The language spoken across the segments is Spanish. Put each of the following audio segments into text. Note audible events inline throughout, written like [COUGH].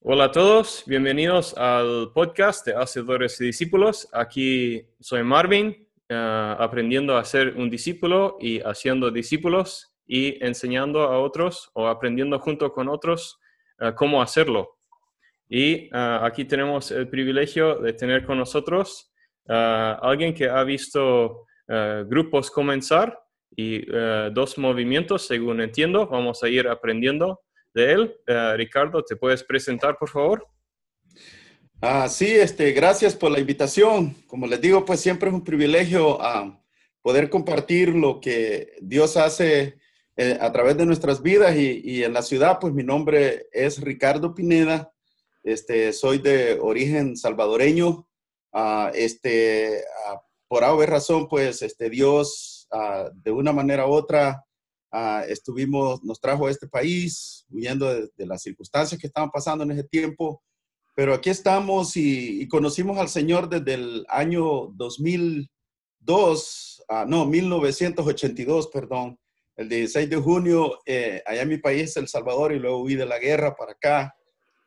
Hola a todos, bienvenidos al podcast de Hacedores y Discípulos. Aquí soy Marvin, uh, aprendiendo a ser un discípulo y haciendo discípulos y enseñando a otros o aprendiendo junto con otros uh, cómo hacerlo. Y uh, aquí tenemos el privilegio de tener con nosotros alguien que ha visto grupos comenzar y dos movimientos, según entiendo. Vamos a ir aprendiendo de él. Ricardo, ¿te puedes presentar, por favor? Ah, sí, este, gracias por la invitación. Como les digo, pues siempre es un privilegio ah, poder compartir lo que Dios hace eh, a través de nuestras vidas y, en la ciudad, pues mi nombre es Ricardo Pineda. Este, soy de origen salvadoreño. Ah, este, por haber razón, pues este, Dios de una manera u otra estuvimos, nos trajo a este país, huyendo de, las circunstancias que estaban pasando en ese tiempo. Pero aquí estamos y, conocimos al Señor desde el año 2002, ah, no, 1982, perdón, el 16 de junio, eh, allá en mi país, El Salvador, y luego huí de la guerra para acá.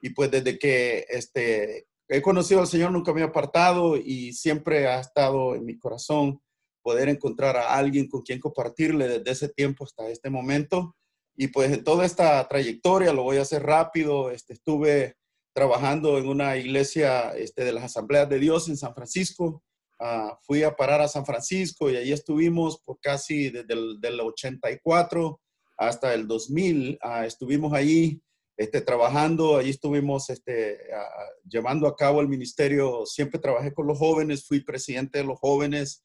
Y pues desde que este, he conocido al Señor nunca me he apartado y siempre ha estado en mi corazón poder encontrar a alguien con quien compartirle desde ese tiempo hasta este momento. Y pues en toda esta trayectoria, lo voy a hacer rápido, este, estuve trabajando en una iglesia este, de las Asambleas de Dios en San Francisco. Uh, fui a parar a San Francisco y ahí estuvimos por casi desde el del 84 hasta el 2000. Uh, ah, estuvimos ahí este, trabajando, allí estuvimos este, uh, llevando a cabo el ministerio. Siempre trabajé con los jóvenes, fui presidente de los jóvenes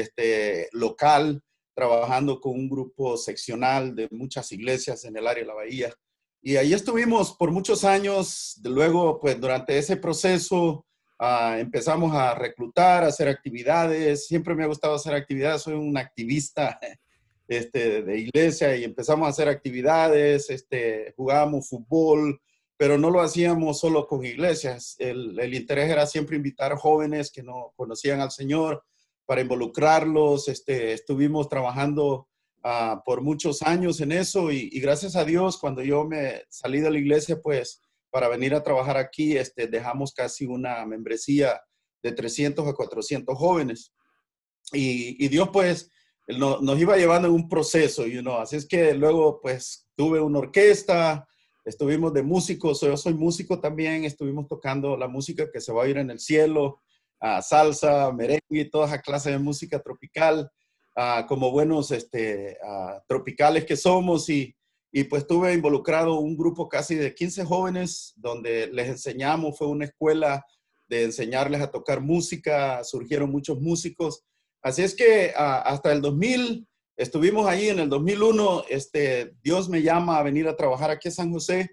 este, local, trabajando con un grupo seccional de muchas iglesias en el área de la Bahía. Y ahí estuvimos por muchos años. Luego, pues durante ese proceso ah, empezamos a reclutar, a hacer actividades. Siempre me ha gustado hacer actividades. Soy un activista [LAUGHS] este, de iglesia y empezamos a hacer actividades. Este, jugábamos fútbol, pero no lo hacíamos solo con iglesias. El, el interés era siempre invitar jóvenes que no conocían al Señor para involucrarlos. Este, estuvimos trabajando uh, por muchos años en eso y, y, gracias a Dios, cuando yo me salí de la iglesia, pues para venir a trabajar aquí, este, dejamos casi una membresía de 300 a 400 jóvenes. Y, y Dios pues no, nos iba llevando en un proceso, you know? así es que luego pues tuve una orquesta, estuvimos de músicos, yo soy músico también, estuvimos tocando la música que se va a ir en el cielo, salsa, merengue, toda esa clase de música tropical, como buenos este, tropicales que somos. Y, y pues estuve involucrado un grupo casi de 15 jóvenes donde les enseñamos, fue una escuela de enseñarles a tocar música, surgieron muchos músicos. Así es que hasta el 2000 estuvimos ahí, en el 2001 este, Dios me llama a venir a trabajar aquí en San José.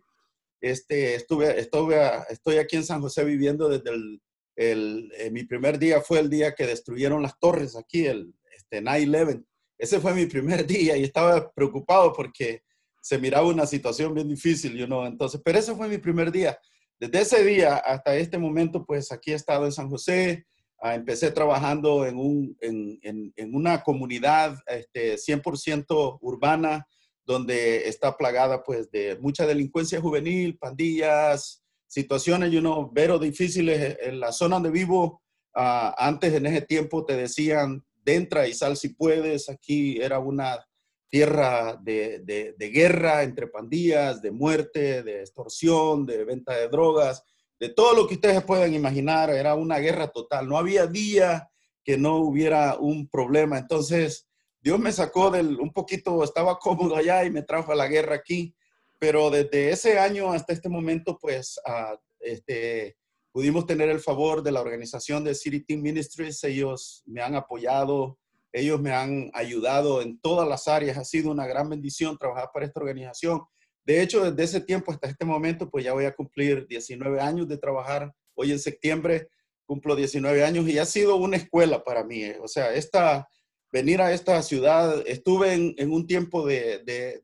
Este, estuve, estuve, estoy aquí en San José viviendo desde el el, eh, mi primer día fue el día que destruyeron las torres aquí, el este, 9-11. Ese fue mi primer [LAUGHS] día y estaba preocupado porque se miraba una situación bien difícil, you know? Entonces, pero ese fue mi primer día. Desde ese día hasta este momento, pues aquí he estado en San José, ah, empecé trabajando en una comunidad este, 100% urbana, donde está plagada pues de mucha delincuencia juvenil, pandillas, situaciones, you know, pero difíciles en la zona donde vivo. Uh, antes en ese tiempo te decían, entra y sal si puedes. Aquí era una tierra de, de, de, guerra entre pandillas, de muerte, de extorsión, de venta de drogas, de todo lo que ustedes puedan imaginar. Era una guerra total. No había día que no hubiera un problema. Entonces, Dios me sacó del un poquito, estaba cómodo allá y me trajo a la guerra aquí pero desde ese año hasta este momento, pues, uh, este, pudimos tener el favor de la organización de City Team Ministries. Ellos me han apoyado, ellos me han ayudado en todas las áreas. Ha sido una gran bendición trabajar para esta organización. De hecho, desde ese tiempo hasta este momento, pues ya voy a cumplir 19 años de trabajar. Hoy en septiembre cumplo 19 años y ha sido una escuela para mí. O sea, esta, venir a esta ciudad. Estuve en, un tiempo de,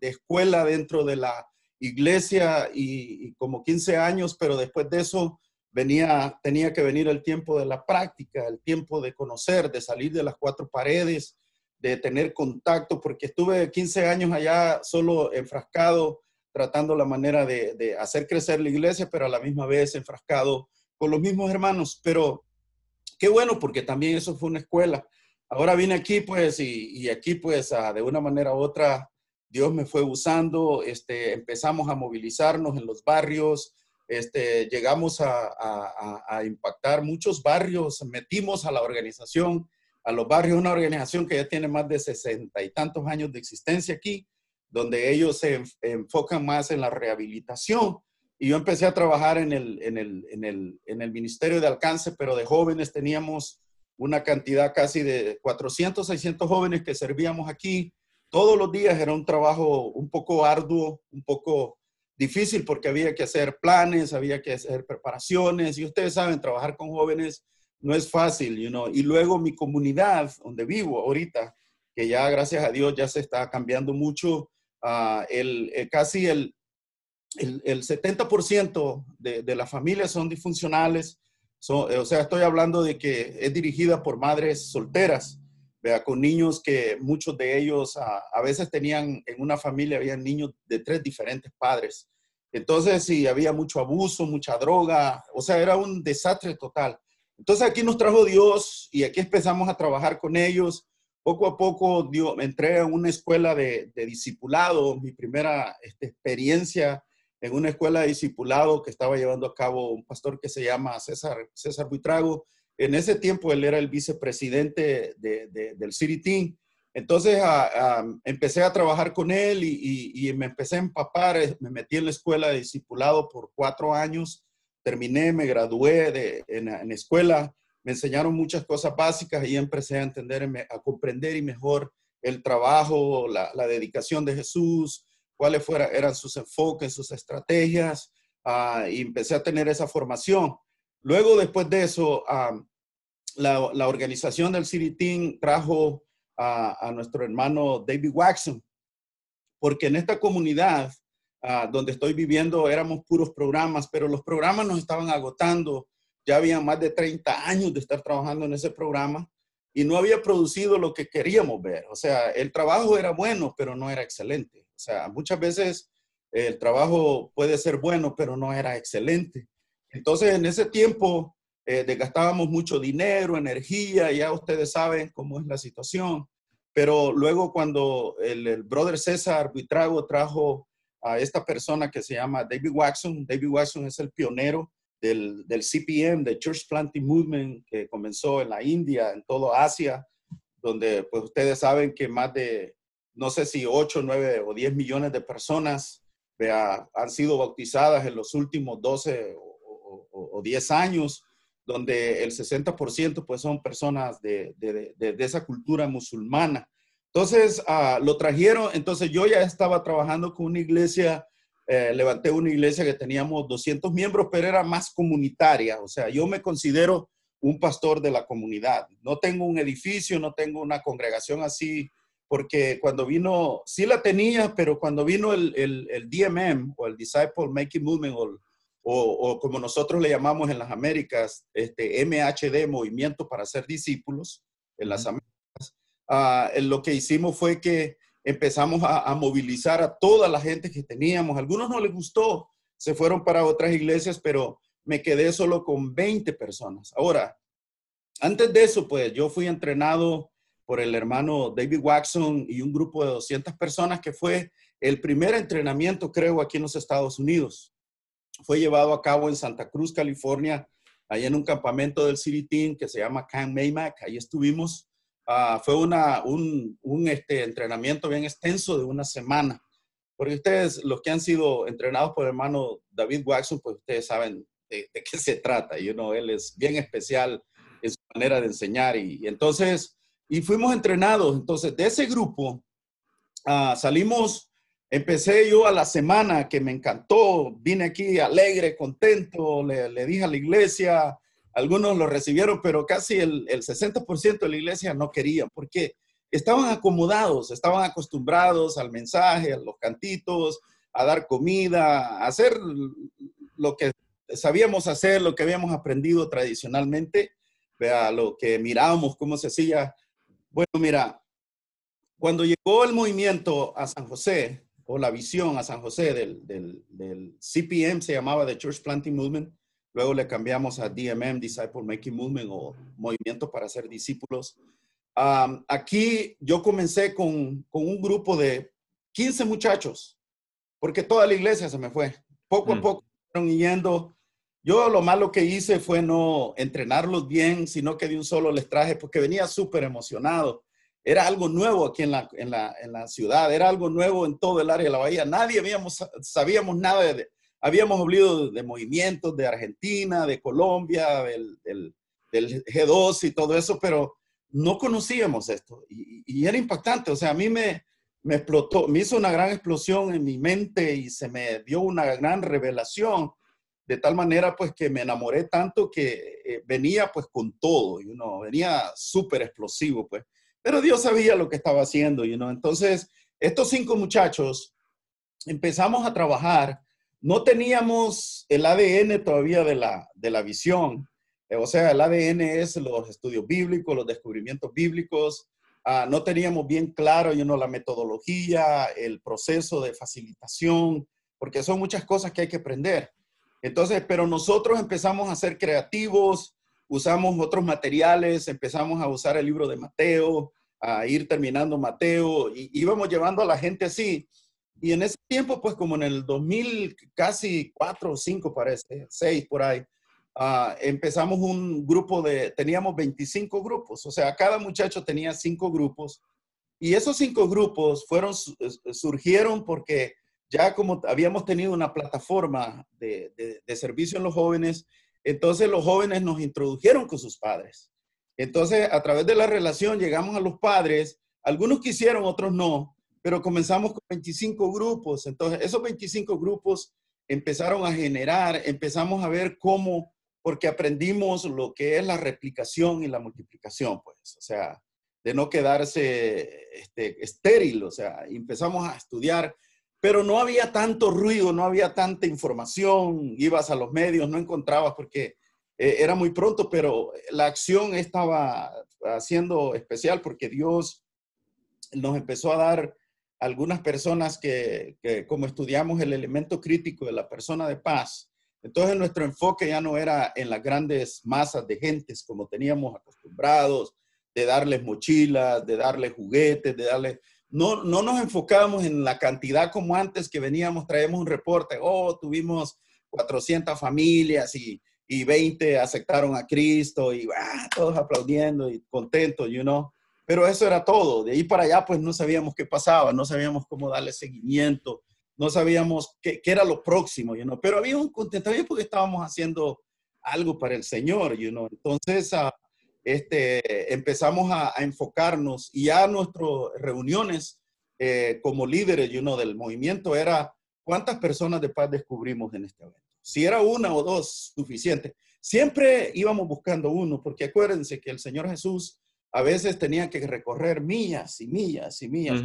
escuela dentro de la iglesia y, como 15 años, pero después de eso venía, tenía que venir el tiempo de la práctica, el tiempo de conocer, de salir de las cuatro paredes, de tener contacto, porque estuve 15 años allá solo enfrascado tratando la manera de, hacer crecer la iglesia, pero a la misma vez enfrascado con los mismos hermanos. Pero qué bueno, porque también eso fue una escuela. Ahora vine aquí, pues, y, aquí, pues, de una manera u otra, Dios me fue usando, este, empezamos a movilizarnos en los barrios, este, llegamos a, impactar muchos barrios, metimos a la organización, a los barrios, una organización que ya tiene más de sesenta y tantos años de existencia aquí, donde ellos se enfocan más en la rehabilitación. Y yo empecé a trabajar en el, en el, en el, en el Ministerio de Alcance, pero de jóvenes teníamos una cantidad casi de 400, 600 jóvenes que servíamos aquí. Todos los días era un trabajo un poco arduo, un poco difícil porque había que hacer planes, había que hacer preparaciones y ustedes saben, trabajar con jóvenes no es fácil, you know? Y luego mi comunidad donde vivo ahorita, que ya gracias a Dios ya se está cambiando mucho, uh, el, casi el, el, el 70% de, de, las familias son disfuncionales, o sea, estoy hablando de que es dirigida por madres solteras, vea, con niños que muchos de ellos a, veces tenían en una familia, había niños de tres diferentes padres. Entonces, sí, había mucho abuso, mucha droga, o sea, era un desastre total. Entonces aquí nos trajo Dios y aquí empezamos a trabajar con ellos. Poco a poco Dios, entré a una escuela de, de discipulado, mi primera este, experiencia en una escuela de discipulado que estaba llevando a cabo un pastor que se llama César, César Buitrago. En ese tiempo él era el vicepresidente del City Team. Entonces empecé a trabajar con él y, me empecé a empapar, eh, me metí en la escuela de discipulado por cuatro años, terminé, me gradué en, en escuela, me enseñaron muchas cosas básicas y empecé a entender, a comprender y mejor el trabajo, la, dedicación de Jesús, cuáles fueran, eran sus enfoques, sus estrategias, ah, y empecé a tener esa formación. Luego, después de eso, la, organización del City Team trajo a, nuestro hermano David Waxon, porque en esta comunidad ah, donde estoy viviendo éramos puros programas, pero los programas nos estaban agotando. Ya había más de 30 años de estar trabajando en ese programa y no había producido lo que queríamos ver. O sea, el trabajo era bueno, pero no era excelente. O sea, muchas veces el trabajo puede ser bueno, pero no era excelente. Entonces, en ese tiempo eh, desgastábamos mucho dinero, energía, ya ustedes saben cómo es la situación. Pero luego cuando el, brother César Buitrago trajo a esta persona que se llama David Waxon, David Waxon es el pionero del, del CPM, del Church Planting Movement, que comenzó en la India, en toda Asia, donde pues ustedes saben que más de, no sé si 8, 9 o 10 millones de personas vea, han sido bautizadas en los últimos 12 o, 10 años, donde el 60% pues son personas de, de, de, esa cultura musulmana. Entonces, uh, lo trajeron, entonces yo ya estaba trabajando con una iglesia, eh, levanté una iglesia que teníamos 200 miembros, pero era más comunitaria, o sea, yo me considero un pastor de la comunidad. No tengo un edificio, no tengo una congregación así, porque cuando vino, sí la tenía, pero cuando vino el, el, el DMM o el Disciple Making Movement o o, como nosotros le llamamos en las Américas, este, MHD, Movimiento para Ser Discípulos, en las Américas, ah, lo que hicimos fue que empezamos a, movilizar a toda la gente que teníamos. algunos no les gustó, se fueron para otras iglesias, pero me quedé solo con 20 personas. Ahora, antes de eso, pues yo fui entrenado por el hermano David Waxon y un grupo de 200 personas que fue el primer entrenamiento, creo, aquí en los Estados Unidos fue llevado a cabo en Santa Cruz, California, ahí en un campamento del City Team que se llama Camp Maymac. Ahí estuvimos. Ah, fue un, este, entrenamiento bien extenso de una semana. Porque ustedes, los que han sido entrenados por el hermano David Waxon, pues ustedes saben de, qué se trata. You know, él es bien especial en su manera de enseñar. Y, entonces, y fuimos entrenados. Entonces, de ese grupo, uh, salimos Empecé yo a la semana que me encantó, vine aquí alegre, contento, le, dije a la iglesia, algunos lo recibieron, pero casi el, el 60% de la iglesia no quería, porque estaban acomodados, estaban acostumbrados al mensaje, a los cantitos, a dar comida, a hacer lo que sabíamos hacer, lo que habíamos aprendido tradicionalmente, vea, lo que mirábamos, cómo se hacía. Bueno, mira, cuando llegó el movimiento a San José, o la visión a San José del, CPM, se llamaba The Church Planting Movement. Luego le cambiamos a DMM, Disciple Making Movement o Movimiento para ser discípulos. aquí yo comencé con, con, un grupo de 15 muchachos, porque toda la iglesia se me fue. Poco a mm. poco fueron yendo. Yo lo malo que hice fue no entrenarlos bien, sino que de un solo les traje, porque venía súper emocionado era algo nuevo aquí en la, en, la, en la, ciudad, era algo nuevo en todo el área de la bahía. Nadie habíamos, sabíamos nada de, habíamos hablado de, movimientos de Argentina, de Colombia, del, del, del, G2 y todo eso, pero no conocíamos esto y, y, era impactante. O sea, a mí me, me explotó, me hizo una gran explosión en mi mente y se me dio una gran revelación de tal manera pues que me enamoré tanto que eh, venía pues con todo, y uno venía súper explosivo pues. Pero Dios sabía lo que estaba haciendo, you know? Entonces, estos cinco muchachos empezamos a trabajar. No teníamos el ADN todavía de la, de la visión. Eh, o sea, el ADN es los estudios bíblicos, los descubrimientos bíblicos. Ah, no teníamos bien claro you know, la metodología, el proceso de facilitación, porque son muchas cosas que hay que aprender. Entonces, pero nosotros empezamos a ser creativos, usamos otros materiales, empezamos a usar el libro de Mateo, a ir terminando Mateo, y íbamos llevando a la gente así. Y en ese tiempo, pues como en el 2000, casi cuatro o cinco parece, seis por ahí, uh, empezamos un grupo de, teníamos 25 grupos, o sea, cada muchacho tenía cinco grupos, y esos cinco grupos fueron, surgieron porque ya como habíamos tenido una plataforma de servicio en los jóvenes, entonces los jóvenes nos introdujeron con sus padres. Entonces, a través de la relación llegamos a los padres, algunos quisieron, otros no, pero comenzamos con 25 grupos. Entonces, esos 25 grupos empezaron a generar, empezamos a ver cómo, porque aprendimos lo que es la replicación y la multiplicación, pues, o sea, de no quedarse este, estéril, o sea, empezamos a estudiar pero no había tanto ruido, no había tanta información, ibas a los medios, no encontrabas porque eh, era muy pronto, pero la acción estaba haciendo especial porque Dios nos empezó a dar algunas personas que, que, como estudiamos el elemento crítico de la persona de paz, entonces nuestro enfoque ya no era en las grandes masas de gentes como teníamos acostumbrados, de darles mochilas, de darles juguetes, de darles no, no nos enfocábamos en la cantidad como antes que veníamos, traemos un reporte, oh, tuvimos 400 familias y, y 20 aceptaron a Cristo y ah, todos aplaudiendo y contentos, you know. Pero eso era todo. De ahí para allá, pues no sabíamos qué pasaba, no sabíamos cómo darle seguimiento, no sabíamos qué, qué era lo próximo, you know. Pero había un contentamiento porque estábamos haciendo algo para el Señor, you know. Entonces, uh, este, empezamos a, enfocarnos y ya nuestras reuniones eh, como líderes you know, del movimiento era cuántas personas de paz descubrimos en este evento. Si era una o dos, suficiente. Siempre íbamos buscando uno, porque acuérdense que el Señor Jesús a veces tenía que recorrer millas y millas y millas.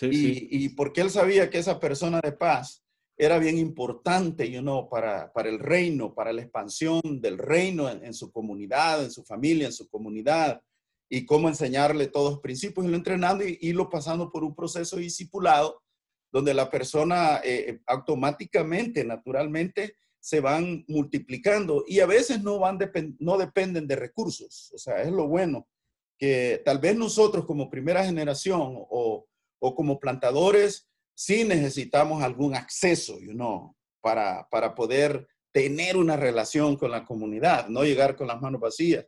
y, y porque él sabía que esa persona de paz era bien importante, you know, para, para el reino, para la expansión del reino en, su comunidad, en su familia, en su comunidad, y cómo enseñarle todos los principios y lo entrenando y irlo pasando por un proceso discipulado donde la persona eh, automáticamente, naturalmente, se van multiplicando y a veces no, van no dependen de recursos. O sea, es lo bueno que tal vez nosotros como primera generación o, o como plantadores sí necesitamos algún acceso, you know, para, para poder tener una relación con la comunidad, no llegar con las manos vacías.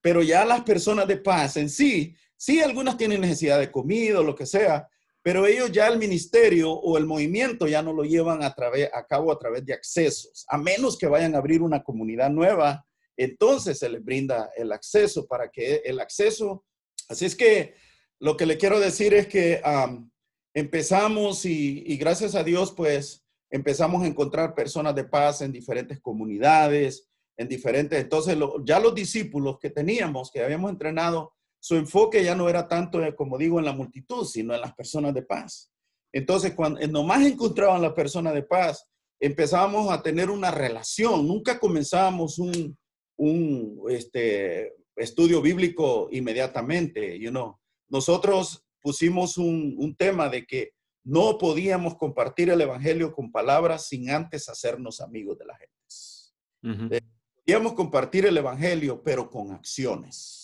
Pero ya las personas de paz en sí, sí algunas tienen necesidad de comida o lo que sea, pero ellos ya el ministerio o el movimiento ya no lo llevan a, través, a cabo a través de accesos, a menos que vayan a abrir una comunidad nueva, entonces se les brinda el acceso para que el acceso, así es que lo que le quiero decir es que empezamos y, gracias a Dios, pues empezamos a encontrar personas de paz en diferentes comunidades, en diferentes, entonces ya los discípulos que teníamos, que habíamos entrenado, su enfoque ya no era tanto, eh, como digo, en la multitud, sino en las personas de paz. Entonces, cuando eh, nomás encontraban las personas de paz, empezábamos a tener una relación, nunca comenzábamos un, un este, estudio bíblico inmediatamente, you know. Nosotros pusimos un, tema de que no podíamos compartir el Evangelio con palabras sin antes hacernos amigos de la gente. Eh, podíamos compartir el Evangelio, pero con acciones.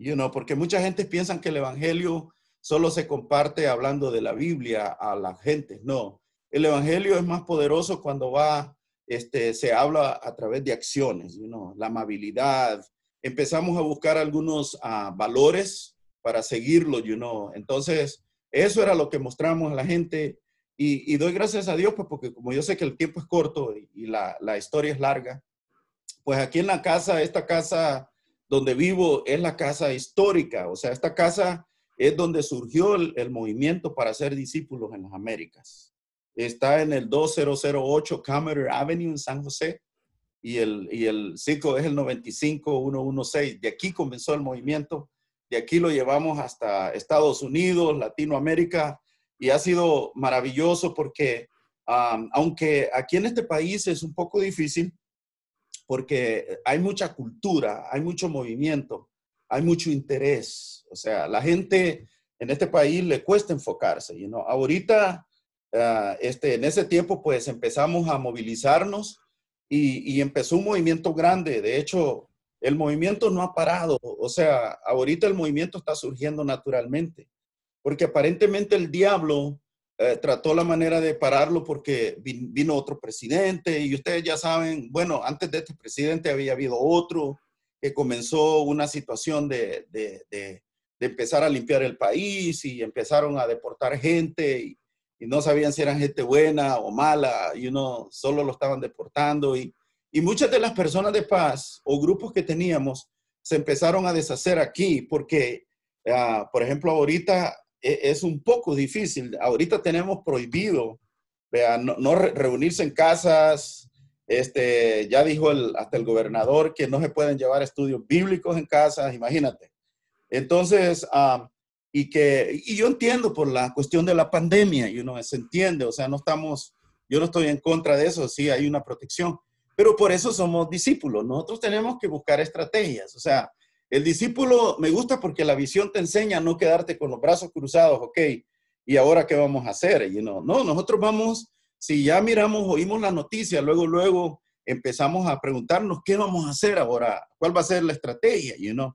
You know, porque mucha gente piensa que el Evangelio solo se comparte hablando de la Biblia a la gente. No, el Evangelio es más poderoso cuando va, este, se habla a través de acciones, you know, la amabilidad. Empezamos a buscar algunos uh, valores para seguirlo, you know. Entonces, eso era lo que mostramos a la gente y, doy gracias a Dios, pues porque como yo sé que el tiempo es corto y, la, historia es larga, pues aquí en la casa, esta casa donde vivo es la casa histórica, o sea, esta casa es donde surgió el, movimiento para ser discípulos en las Américas. Está en el 2008 Cameron Avenue en San José y el, y el circo es el 95116. De aquí comenzó el movimiento de aquí lo llevamos hasta Estados Unidos, Latinoamérica, y ha sido maravilloso porque aunque aquí en este país es un poco difícil, porque hay mucha cultura, hay mucho movimiento, hay mucho interés. O sea, la gente en este país le cuesta enfocarse. You know? Ahorita, ah, este, en ese tiempo, pues empezamos a movilizarnos y, y, empezó un movimiento grande. De hecho, el movimiento no ha parado. O sea, ahorita el movimiento está surgiendo naturalmente, porque aparentemente el diablo eh, trató la manera de pararlo porque vino otro presidente y ustedes ya saben, bueno, antes de este presidente había habido otro que comenzó una situación de, empezar a limpiar el país y empezaron a deportar gente y, no sabían si eran gente buena o mala y uno solo lo estaban deportando y y muchas de las personas de paz o grupos que teníamos se empezaron a deshacer aquí porque, ah, por ejemplo, ahorita es un poco difícil. Ahorita tenemos prohibido no, reunirse en casas. Este, ya dijo el, hasta el gobernador que no se pueden llevar estudios bíblicos en casas, imagínate. Entonces, y que, y yo entiendo por la cuestión de la pandemia, y uno se entiende, o sea, no estamos, yo no estoy en contra de eso, sí hay una protección, pero por eso somos discípulos. Nosotros tenemos que buscar estrategias. O sea, el discípulo me gusta porque la visión te enseña a no quedarte con los brazos cruzados, ok, ¿y ahora qué vamos a hacer? You know? No, nosotros vamos, si ya miramos, oímos la noticia, luego, luego empezamos a preguntarnos qué vamos a hacer ahora, cuál va a ser la estrategia, you know?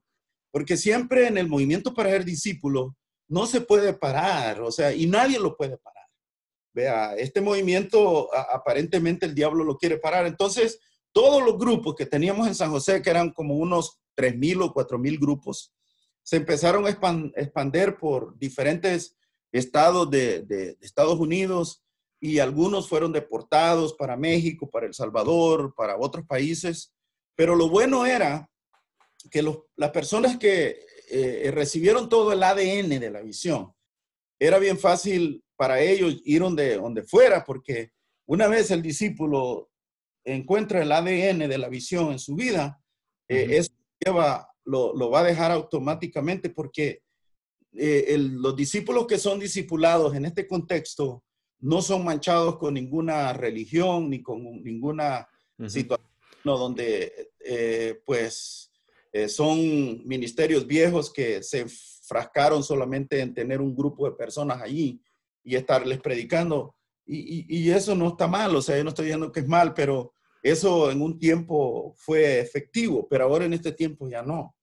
Porque siempre en el movimiento para ser discípulo no se puede parar, o sea, y nadie lo puede parar. Vea, este movimiento aparentemente el diablo lo quiere parar. Entonces, todos los grupos que teníamos en San José, que eran como unos 3.000 o 4.000 grupos, se empezaron a expandir por diferentes estados de, Estados Unidos y algunos fueron deportados para México, para El Salvador, para otros países. Pero lo bueno era que las personas que eh, recibieron todo el ADN de la visión, era bien fácil para ellos ir donde, donde fuera, porque una vez el discípulo encuentra el ADN de la visión en su vida, eh, eso lleva, lo, va a dejar automáticamente porque eh, los discípulos que son discipulados en este contexto no son manchados con ninguna religión ni con ninguna situación donde eh, pues son ministerios viejos que se frascaron solamente en tener un grupo de personas allí y estarles predicando. Y, y, eso no está mal, o sea, yo no estoy diciendo que es mal, pero eso en un tiempo fue efectivo, pero ahora en este tiempo ya no.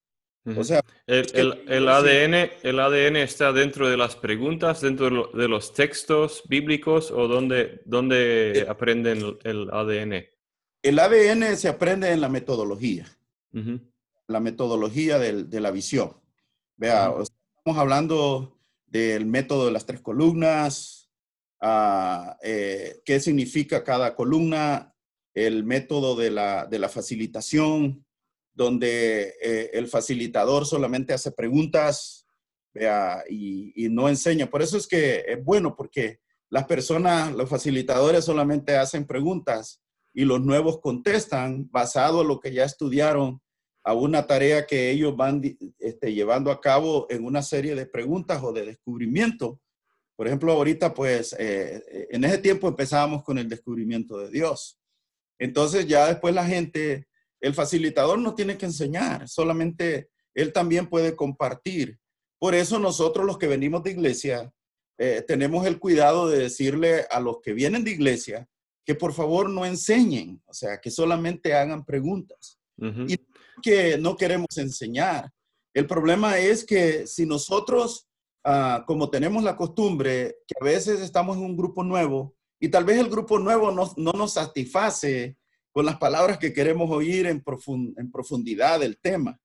O sea, el, el, el ADN, el ADN está dentro de las preguntas, dentro de los textos bíblicos o dónde, dónde eh, aprenden el ADN. El ADN se aprende en la metodología, la metodología de la visión. Vea, estamos hablando del método de las tres columnas, ah, eh, qué significa cada columna, el método de la, de la facilitación, donde eh, el facilitador solamente hace preguntas y, y, no enseña. Por eso es que es bueno, porque las personas, los facilitadores solamente hacen preguntas y los nuevos contestan basado en lo que ya estudiaron a una tarea que ellos van este, llevando a cabo en una serie de preguntas o de descubrimiento. Por ejemplo, ahorita, pues, eh, en ese tiempo empezábamos con el descubrimiento de Dios. Entonces, ya después la gente, el facilitador no tiene que enseñar, solamente él también puede compartir. Por eso nosotros los que venimos de iglesia, eh, tenemos el cuidado de decirle a los que vienen de iglesia que por favor no enseñen, o sea, que solamente hagan preguntas. Y que no queremos enseñar. El problema es que si nosotros, ah, como tenemos la costumbre, que a veces estamos en un grupo nuevo y tal vez el grupo nuevo no, no nos satisface con las palabras que queremos oír en, en profundidad del tema,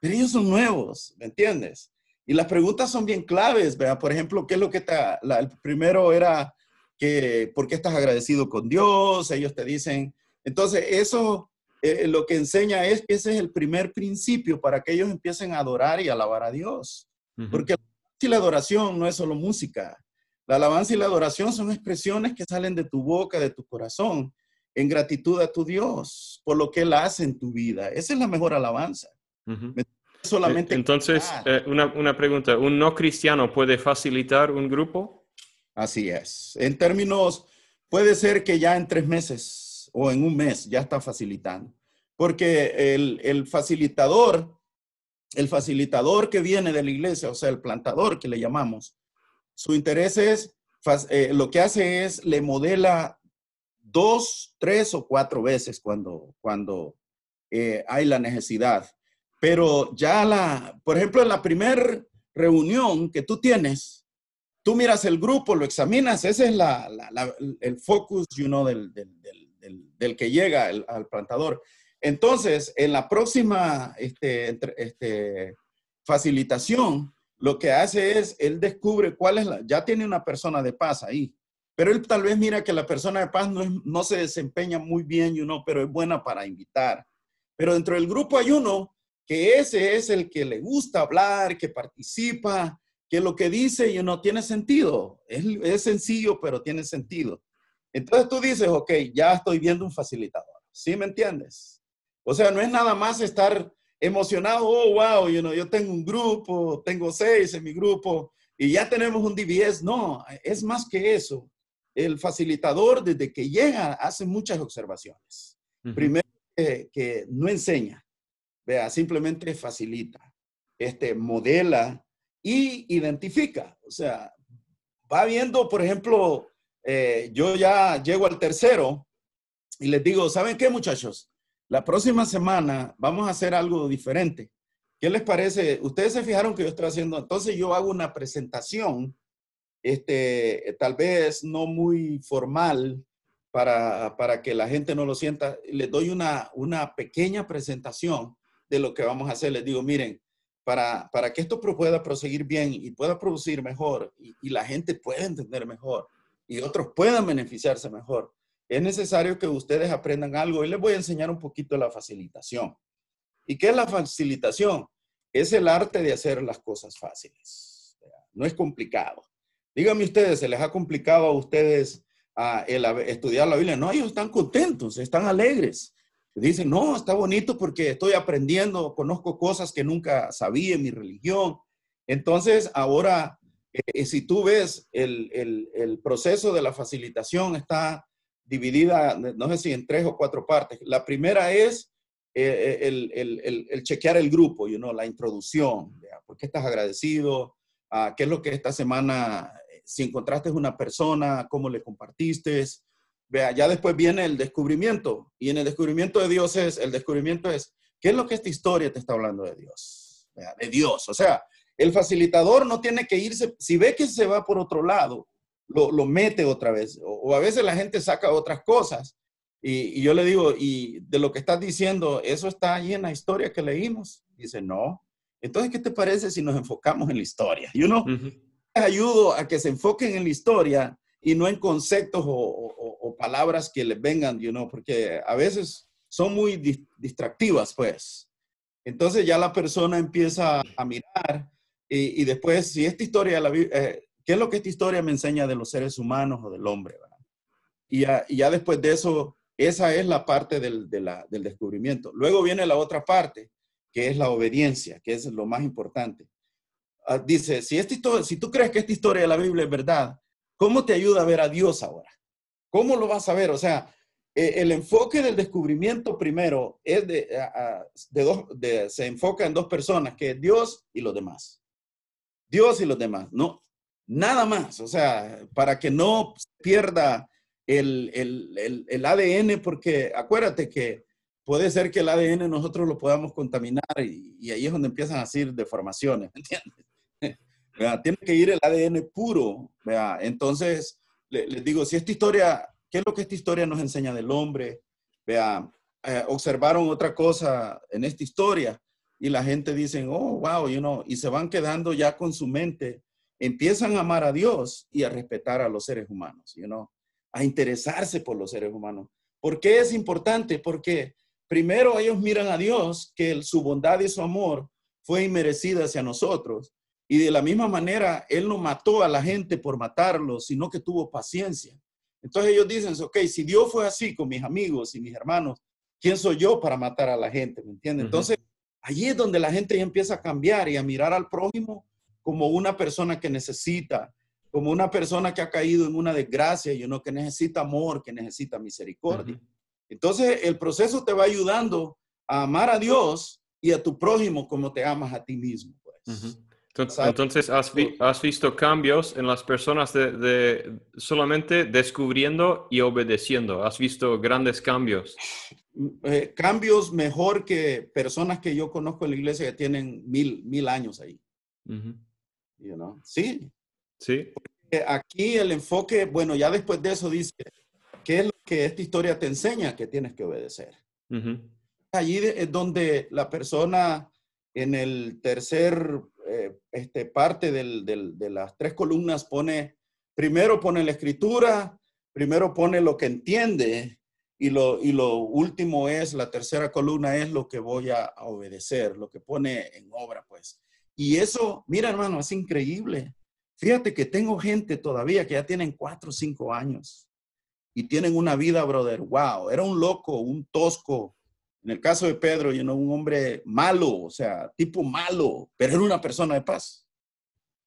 pero ellos son nuevos, ¿me entiendes? Y las preguntas son bien claves, ¿verdad? Por ejemplo, ¿qué es lo que está? el primero era que, ¿por qué estás agradecido con Dios? Ellos te dicen, entonces eso eh, lo que enseña es que ese es el primer principio para que ellos empiecen a adorar y alabar a Dios. Porque la adoración no es solo música. La alabanza y la adoración son expresiones que salen de tu boca, de tu corazón, en gratitud a tu Dios por lo que Él hace en tu vida. Esa es la mejor alabanza. Solamente Entonces, eh, una, una, pregunta, ¿un no cristiano puede facilitar un grupo? Así es. En términos, puede ser que ya en tres meses o en un mes ya está facilitando. Porque el, el facilitador, el facilitador que viene de la iglesia, o sea, el plantador que le llamamos, su interés es, eh, lo que hace es, le modela dos, tres o cuatro veces cuando, cuando eh, hay la necesidad. Pero ya la, por ejemplo, en la primera reunión que tú tienes, tú miras el grupo, lo examinas, ese es la, el focus, you know, del, del, del, que llega al plantador. Entonces, en la próxima este, este, facilitación, lo que hace es, él descubre cuál es la, ya tiene una persona de paz ahí, pero él tal vez mira que la persona de paz no, no se desempeña muy bien, you know, pero es buena para invitar. Pero dentro del grupo hay uno que ese es el que le gusta hablar, que participa, que lo que dice y no tiene sentido. Es, sencillo, pero tiene sentido. Entonces tú dices, ok, ya estoy viendo un facilitador. ¿Sí me entiendes? O sea, no es nada más estar emocionado, oh, wow, you know, yo tengo un grupo, tengo seis en mi grupo y ya tenemos un DBS. No, es más que eso. El facilitador, desde que llega, hace muchas observaciones. Primero, que no enseña, Vea, simplemente facilita, este, modela y identifica. O sea, va viendo, por ejemplo, eh, yo ya llego al tercero y les digo, ¿saben qué muchachos? La próxima semana vamos a hacer algo diferente. ¿Qué les parece? Ustedes se fijaron que yo estoy haciendo, entonces yo hago una presentación, este, tal vez no muy formal para, para que la gente no lo sienta. Les doy una, una pequeña presentación de lo que vamos a hacer. Les digo, miren, para, para que esto pueda proseguir bien y pueda producir mejor y, la gente pueda entender mejor y otros puedan beneficiarse mejor, es necesario que ustedes aprendan algo y les voy a enseñar un poquito la facilitación. ¿Y qué es la facilitación? Es el arte de hacer las cosas fáciles. No es complicado. Díganme ustedes, ¿se les ha complicado a ustedes estudiar la Biblia? No, ellos están contentos, están alegres. Dicen, no, está bonito porque estoy aprendiendo, conozco cosas que nunca sabía en mi religión. Entonces, ahora, eh, si tú ves el, proceso de la facilitación está dividida, no sé si en tres o cuatro partes. La primera es eh, el, el, chequear el grupo, you know, la introducción, ¿por qué estás agradecido? Ah, ¿Qué es lo que esta semana, eh, si encontraste una persona, cómo le compartiste? Vea, ya después viene el descubrimiento. Y en el descubrimiento de Dios es, el descubrimiento es, ¿qué es lo que esta historia te está hablando de Dios? de Dios. O sea, el facilitador no tiene que irse, si ve que se va por otro lado, lo, lo mete otra vez. O, a veces la gente saca otras cosas. Y, yo le digo, y de lo que estás diciendo, eso está ahí en la historia que leímos. Dice, no. Entonces, ¿qué te parece si nos enfocamos en la historia? Y uno ayudo a que se enfoquen en la historia y no en conceptos o, palabras que les vengan, you know, porque a veces son muy distractivas, pues. Entonces ya la persona empieza a mirar y, después, si esta historia, la, eh, ¿qué es lo que esta historia me enseña de los seres humanos o del hombre? Y ya, y ya, después de eso, esa es la parte del, del descubrimiento. Luego viene la otra parte, que es la obediencia, que es lo más importante. Ah, dice, si, esta historia, si tú crees que esta historia de la Biblia es verdad, ¿Cómo te ayuda a ver a Dios ahora? ¿Cómo lo vas a ver? O sea, eh, el enfoque del descubrimiento primero es de, de dos, se enfoca en dos personas, que es Dios y los demás. Dios y los demás. No, Nada más, o sea, para que no pierda el, el, el, ADN, porque acuérdate que puede ser que el ADN nosotros lo podamos contaminar y, ahí es donde empiezan a decir deformaciones, ¿entiendes? [LAUGHS] Tiene que ir el ADN puro, ¿vea? Entonces, les digo, si esta historia, ¿qué es lo que esta historia nos enseña del hombre? Vea, eh, observaron otra cosa en esta historia y la gente dice, oh, wow, you know, y se van quedando ya con su mente, empiezan a amar a Dios y a respetar a los seres humanos, you know, a interesarse por los seres humanos. ¿Por qué es importante? Porque primero ellos miran a Dios, que su bondad y su amor fue inmerecida hacia nosotros. Y de la misma manera, Él no mató a la gente por matarlos, sino que tuvo paciencia. Entonces ellos dicen, ok, si Dios fue así con mis amigos y mis hermanos, ¿quién soy yo para matar a la gente? ¿Me entiendes? Entonces, allí es donde la gente ya empieza a cambiar y a mirar al prójimo como una persona que necesita, como una persona que ha caído en una desgracia y uno que necesita amor, que necesita misericordia. Entonces, el proceso te va ayudando a amar a Dios y a tu prójimo como te amas a ti mismo. Pues. Entonces, has, visto cambios en las personas de, solamente descubriendo y obedeciendo. Has visto grandes cambios. Eh, cambios mejor que personas que yo conozco en la iglesia que tienen mil, mil años ahí. Sí. Sí. aquí el enfoque, bueno, ya después de eso dice, ¿qué es lo que esta historia te enseña que tienes que obedecer? Allí es donde la persona en el tercer eh, este, parte de las tres columnas pone, primero pone la escritura, primero pone lo que entiende y lo, y lo último es, la tercera columna es lo que voy a, obedecer, lo que pone en obra, pues. Y eso, mira hermano, es increíble. Fíjate que tengo gente todavía que ya tienen cuatro o cinco años y tienen una vida, brother. Wow, era un loco, un tosco, en el caso de Pedro, you know, un hombre malo, o sea, tipo malo, pero era una persona de paz.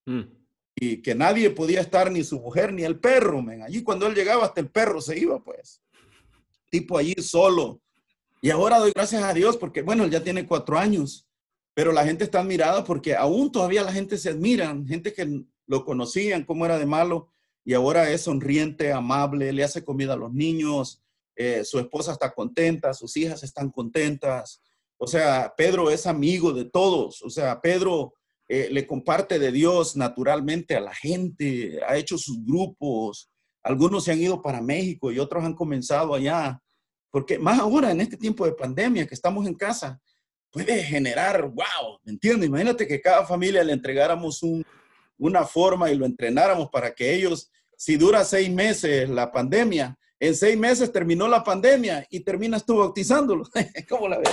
Mm. Y que nadie podía estar, ni su mujer, ni el perro, men. Allí cuando él llegaba, hasta el perro se iba, pues. Tipo allí solo. Y ahora doy gracias a Dios porque, bueno, él ya tiene cuatro años, pero la gente está admirada porque aún todavía la gente se admira, gente que lo conocían, cómo era de malo, y ahora es sonriente, amable, le hace comida a los niños, eh, su esposa está contenta, sus hijas están contentas. O sea, Pedro es amigo de todos. O sea, Pedro eh, le comparte de Dios naturalmente a la gente, ha hecho sus grupos. Algunos se han ido para México y otros han comenzado allá. Porque más ahora en este tiempo de pandemia que estamos en casa, puede generar, wow, ¿me entiendes? Imagínate que cada familia le entregáramos una forma y lo entrenáramos para que ellos, si dura seis meses la pandemia, en seis meses terminó la pandemia y terminas tú bautizándolo. [LAUGHS] ¿Cómo la ves?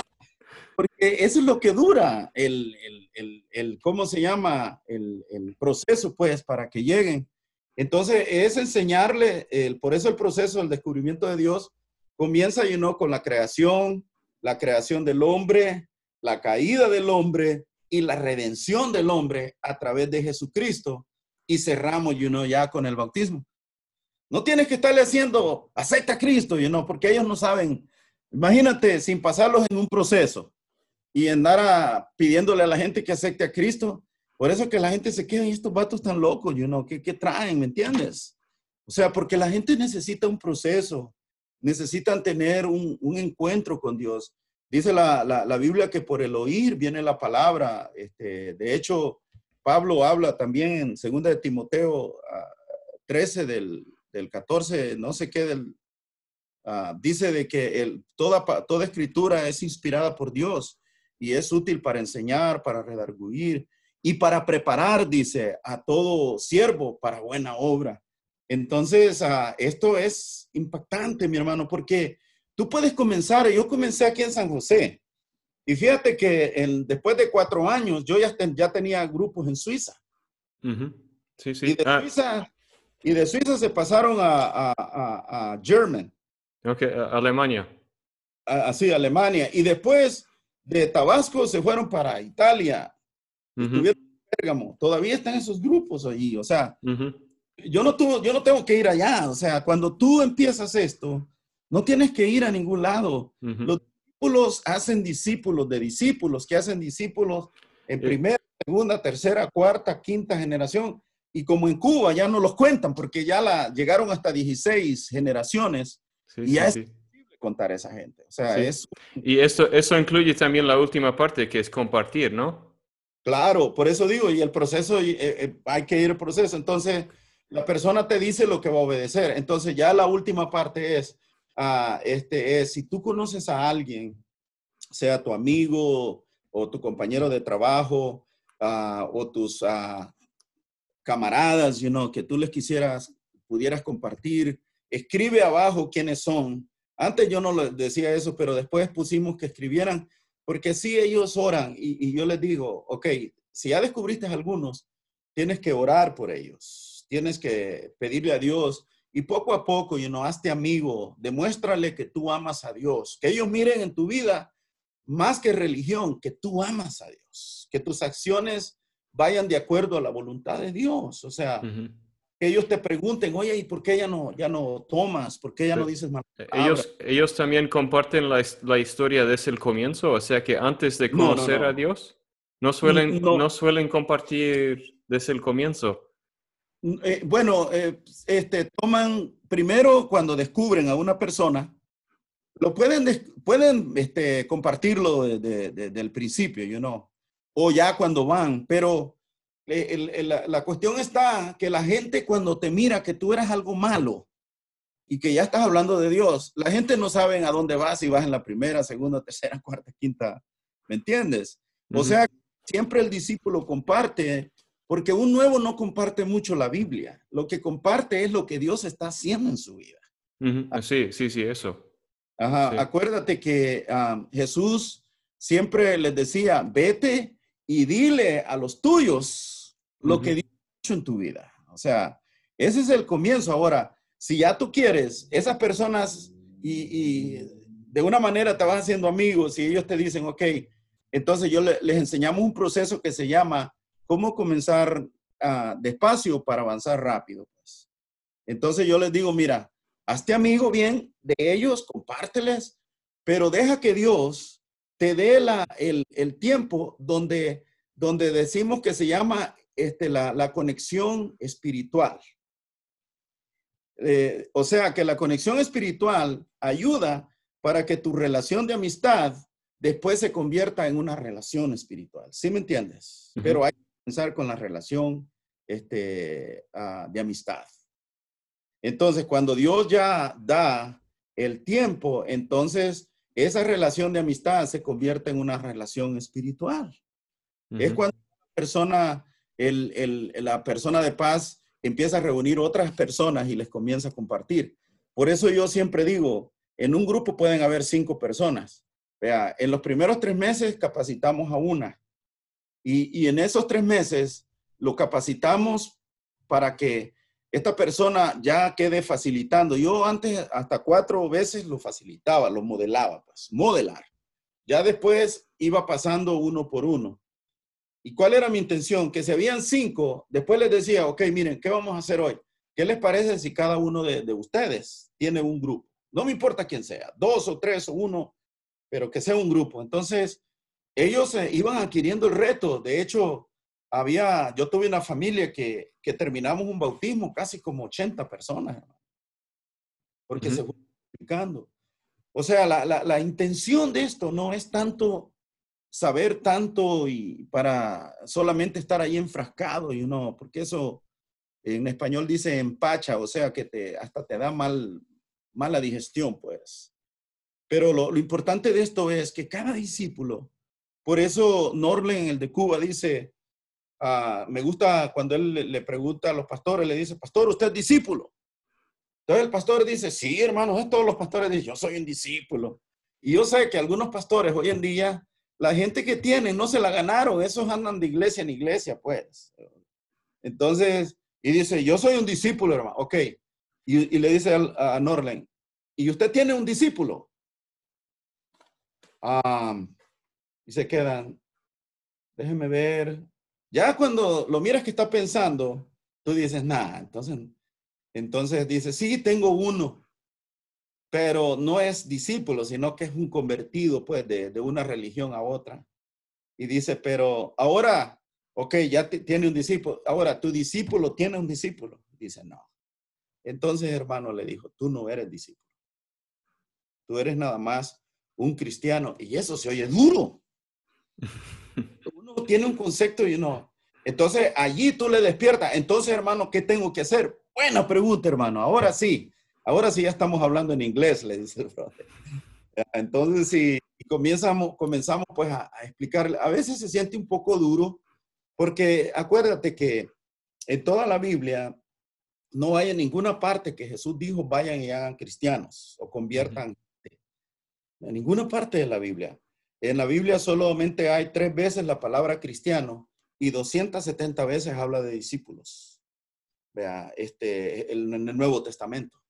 Porque eso es lo que dura el, el, el, ¿cómo se llama? El, proceso, pues, para que lleguen. Entonces, es enseñarle, el, por eso el proceso del descubrimiento de Dios comienza, y no con la creación, la creación del hombre, la caída del hombre y la redención del hombre a través de Jesucristo. Y cerramos, you know, ya con el bautismo. No tienes que estarle haciendo, acepta a Cristo, you know, porque ellos no saben. Imagínate sin pasarlos en un proceso y andar pidiéndole a la gente que acepte a Cristo. Por eso que la gente se queda, y estos vatos tan locos, you know, ¿qué, traen? ¿Me entiendes? O sea, porque la gente necesita un proceso, necesitan tener un, encuentro con Dios. Dice la, Biblia que por el oír viene la palabra. Este, de hecho, Pablo habla también en 2 de Timoteo 13 ah, del, del 14, no sé qué, del, ah, dice de que el, toda, toda escritura es inspirada por Dios y es útil para enseñar, para redarguir y para preparar, dice, a todo siervo para buena obra. Entonces, ah, esto es impactante, mi hermano, porque tú puedes comenzar, yo comencé aquí en San José, y fíjate que después de cuatro años, yo ya, ya tenía grupos en Suiza. Sí, sí. Y de ah. Suiza y de Suiza se pasaron a, a, a, German. Ok, Alemania. Así, Alemania. Y después de Tabasco se fueron para Italia. Estuvieron en Pérgamo. Todavía están esos grupos allí. O sea, yo, no tuvo, yo no tengo que ir allá. O sea, cuando tú empiezas esto, no tienes que ir a ningún lado. Los discípulos hacen discípulos de discípulos que hacen discípulos en primera, segunda, tercera, cuarta, quinta generación y como en Cuba ya no los cuentan porque ya la, llegaron hasta 16 generaciones y ya es imposible contar a esa gente. O sea, es... Y esto, eso incluye también la última parte que es compartir, ¿no? Claro, por eso digo, y el proceso, eh, eh, hay que ir al proceso. Entonces, la persona te dice lo que va a obedecer. Entonces, ya la última parte es, uh, este, es si tú conoces a alguien, sea tu amigo o tu compañero de trabajo uh, o tus uh, camaradas, you know, que tú les quisieras, pudieras compartir, escribe abajo quiénes son. Antes yo no les decía eso, pero después pusimos que escribieran porque si ellos oran y, yo les digo, ok, si ya descubriste algunos, tienes que orar por ellos, tienes que pedirle a Dios y poco a poco, y no hazte amigo, demuéstrale que tú amas a Dios, que ellos miren en tu vida más que religión, que tú amas a Dios, que tus acciones vayan de acuerdo a la voluntad de Dios. O sea, ellos te pregunten, oye, ¿y por qué ya no, ya no tomas? ¿Por qué ya no dices más? Eh, ellos, ellos también comparten la, la, historia desde el comienzo, o sea que antes de conocer a Dios, no suelen, no. suelen compartir desde el comienzo. Eh, bueno, eh, este, toman primero cuando descubren a una persona, lo pueden, pueden este, compartirlo desde el principio, you know, o ya cuando van, pero la, cuestión está que la gente cuando te mira que tú eres algo malo y que ya estás hablando de Dios, la gente no sabe a dónde vas, si vas en la primera, segunda, tercera, [LAUGHS] cuarta, quinta, ¿me entiendes? O sea, siempre el discípulo comparte, porque un nuevo no comparte mucho la Biblia, lo que comparte es lo que Dios está haciendo en su vida. Sí, sí, sí, eso. Ajá, acuérdate que Jesús siempre les decía, vete y dile a los tuyos lo que Dios ha hecho en tu vida. O sea, ese es el comienzo. Ahora, si ya tú quieres, esas personas y, de una manera te vas haciendo amigos y ellos te dicen, ok, entonces yo les enseñamos un proceso que se llama cómo comenzar uh, despacio para avanzar rápido. Pues. Entonces yo les digo, mira, hazte amigo bien de ellos, compárteles, pero deja que Dios te dé la, el, el, tiempo donde, donde decimos que se llama este, la, la conexión espiritual. Eh, o sea, que la conexión espiritual ayuda para que tu relación de amistad después se convierta en una relación espiritual. ¿Sí me entiendes? Pero hay comenzar con la relación este, uh, de amistad. Entonces, cuando Dios ya da el tiempo, entonces esa relación de amistad se convierte en una relación espiritual. Es cuando la persona, la persona de paz empieza a reunir otras personas y les comienza a compartir. Por eso yo siempre digo, en un grupo pueden haber cinco personas. Vea, en los primeros tres meses capacitamos a una. Y, en esos tres meses lo capacitamos para que esta persona ya quede facilitando. Yo antes hasta cuatro veces lo facilitaba, lo modelaba, pues, modelar. Ya después iba pasando uno por uno. ¿Y cuál era mi intención? Que si habían cinco, después les decía, ok, miren, ¿qué vamos a hacer hoy? ¿Qué les parece si cada uno de, ustedes tiene un grupo? No me importa quién sea, dos o tres o uno, pero que sea un grupo. Entonces, ellos eh, iban adquiriendo el reto. De hecho, había, yo tuve una familia que, que terminamos un bautismo casi como 80 personas, porque se fue multiplicando. O sea, la, la, la, intención de esto no es tanto saber tanto y para solamente estar ahí enfrascado, y uno, porque eso en español dice empacha, o sea, que te, hasta te da mal, mala digestión, pues. Pero lo, lo importante de esto es que cada discípulo, por eso Norlen, el de Cuba, dice, Ah, me gusta cuando él le, pregunta a los pastores, le dice, pastor, ¿usted es discípulo? Entonces el pastor dice, sí, hermanos, es todos los pastores dicen, yo soy un discípulo. Y yo sé que algunos pastores hoy en día, la gente que tienen no se la ganaron, esos andan de iglesia en iglesia, pues. Entonces, y dice, yo soy un discípulo, hermano, ok. Y, le dice a, a Norlen, ¿y usted tiene un discípulo? Y se quedan, déjenme ver, ya cuando lo miras que está pensando, tú dices, nada, entonces, entonces dices, sí, tengo uno, pero no es discípulo, sino que es un convertido, pues, de, de una religión a otra. Y dice, pero ahora ok, ya tiene un discípulo. Ahora, tu discípulo tiene un discípulo. Dice, no. Entonces, hermano, le dijo, tú no eres discípulo. Tú eres nada más un cristiano. Y eso se oye duro. Uno tiene un concepto y no. Entonces, allí tú le despiertas. Entonces, hermano, ¿qué tengo que hacer? Buena pregunta, hermano. Ahora sí. Ahora sí ya estamos hablando en inglés, le dice el brother. Entonces, si comenzamos, comenzamos pues a, a explicarle, a veces se siente un poco duro, porque acuérdate que en toda la Biblia no hay en ninguna parte que Jesús dijo vayan y hagan cristianos o conviertan. En ninguna parte de la Biblia. En la Biblia solamente hay tres veces la palabra cristiano y 270 veces habla de discípulos. Vea, este, en el Nuevo Testamento.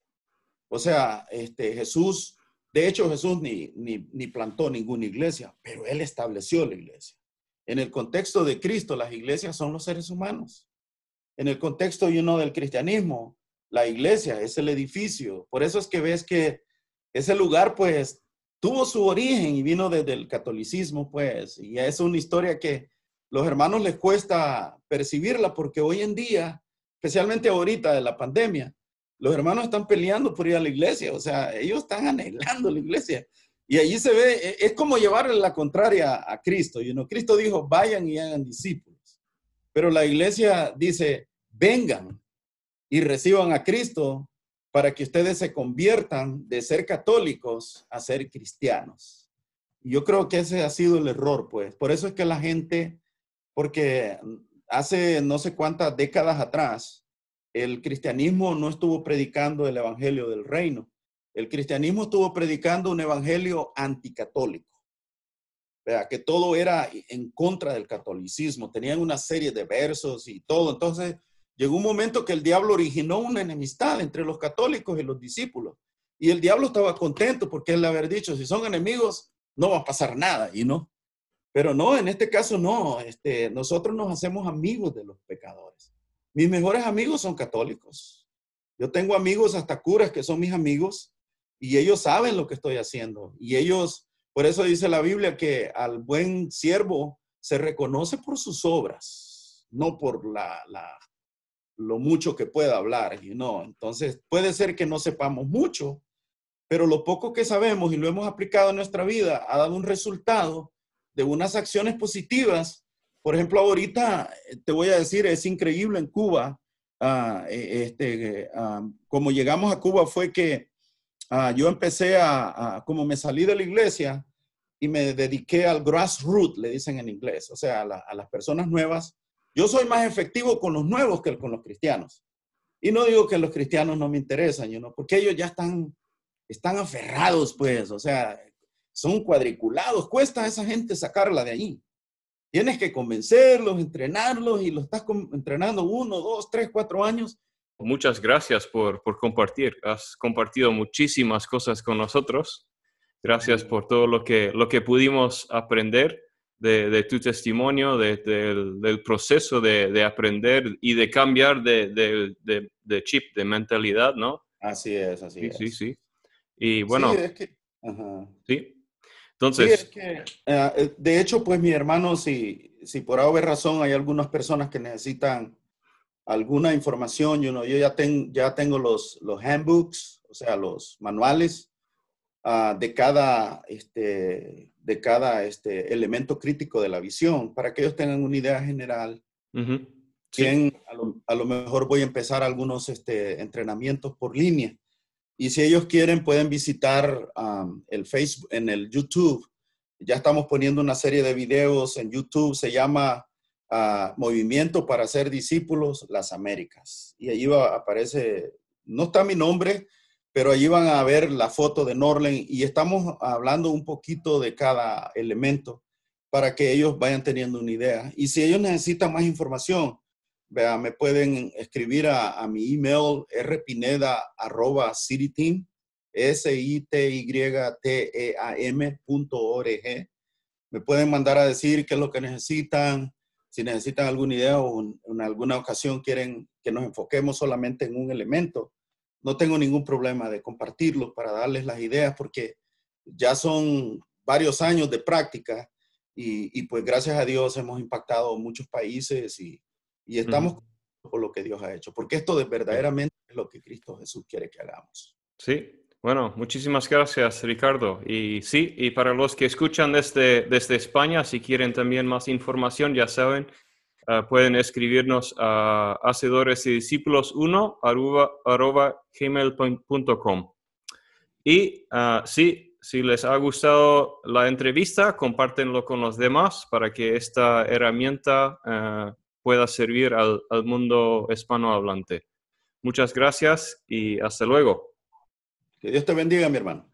O sea, este, Jesús, de hecho Jesús ni, ni, ni plantó ninguna iglesia, pero él estableció la iglesia. En el contexto de Cristo, las iglesias son los seres humanos. En el contexto y uno del cristianismo, la iglesia es el edificio. Por eso es que ves que ese lugar, pues, tuvo su origen y vino desde el catolicismo, pues, y es una historia que los hermanos les cuesta percibirla porque hoy en día, especialmente ahorita de la pandemia, los hermanos están peleando por ir a la iglesia, o sea, ellos están anhelando la iglesia. Y allí se ve, e, es como llevarle la contraria a Cristo. Y no, Cristo dijo, vayan y hagan discípulos. Pero la iglesia dice, vengan y reciban a Cristo para que ustedes se conviertan de ser católicos a ser cristianos. Yo creo que ese ha sido el error, pues. Por eso es que la gente, porque hace no sé cuántas décadas atrás, el cristianismo no estuvo predicando el evangelio del reino el cristianismo estuvo predicando un evangelio anticatólico. Vea, que todo era en contra del catolicismo, tenían una serie de versos y todo. Entonces, llegó un momento que el diablo originó una enemistad entre los católicos y los discípulos. Y el diablo estaba contento porque él le había dicho, si son enemigos, no va a pasar nada, y no. Pero no, en este caso no, este, nosotros nos hacemos amigos de los pecadores. Mis mejores amigos son católicos. Yo tengo amigos hasta curas que son mis amigos y ellos saben lo que estoy haciendo. Y ellos, por eso dice la Biblia que al buen siervo se reconoce por sus obras, no por la, lo mucho que pueda hablar. y no Entonces, puede ser que no sepamos mucho, pero lo poco que sabemos y lo hemos aplicado en nuestra vida ha dado un resultado de unas acciones positivas. Por ejemplo, ahorita eh, te voy a decir, es increíble en Cuba. E, este, ah, como llegamos a Cuba fue que Ah, yo empecé a, como me salí de la iglesia y me dediqué al grassroots, le dicen en inglés, o sea, a, las personas nuevas. Yo soy más efectivo con los nuevos que con los cristianos. Y no digo que los cristianos no me interesan, you porque ellos ya están, están aferrados, pues, o sea, son cuadriculados. Cuesta a esa gente sacarla de ahí. Tienes que convencerlos, entrenarlos y lo estás entrenando uno, dos, tres, cuatro años Muchas gracias por, compartir. Has compartido muchísimas cosas con nosotros. Gracias por todo lo que, lo que pudimos aprender de, tu testimonio, del proceso de, aprender y de cambiar de, chip, de mentalidad, ¿no? Así es, así sí, es. Sí, sí. Y bueno, sí, es que, sí. Entonces, eh, de hecho, pues mi hermano, si, si por alguna razón hay algunas personas que necesitan alguna información, yo ya, ya tengo los, los handbooks, o sea, los manuales ah, de cada, este, de cada este, elemento crítico de la visión, para que ellos tengan una idea general. a, lo, mejor voy a empezar algunos este, entrenamientos por línea. Y si ellos quieren, pueden visitar el Facebook, en el YouTube. Ya estamos poniendo una serie de videos en YouTube, se llama Movimiento para ser discípulos las Américas. Y allí va, aparece, no está mi nombre, pero allí van a ver la foto de Norland y estamos hablando un poquito de cada elemento para que ellos vayan teniendo una idea. Y si ellos necesitan más información, vea, me pueden escribir a, mi email rpineda arroba cityteam, s i t y t e a m.org. Me pueden mandar a decir qué es lo que necesitan, si necesitan alguna idea o en alguna ocasión quieren que nos enfoquemos solamente en un elemento, no tengo ningún problema de compartirlo para darles las ideas porque ya son varios años de práctica y, pues gracias a Dios hemos impactado muchos países y, y estamos por lo que Dios ha hecho, porque esto de verdaderamente es lo que Cristo Jesús quiere que hagamos. Sí, bueno, muchísimas gracias, Ricardo. Y sí, y para los que escuchan desde, desde España, si quieren también más información, ya saben, ah, pueden escribirnos a hacedores y discípulos 1 arroba, gmail.com. Y uh, sí, si les ha gustado la entrevista, compártenlo con los demás para que esta herramienta ah, pueda servir al, al mundo hispanohablante. Muchas gracias y hasta luego. Que Dios te bendiga, mi hermano.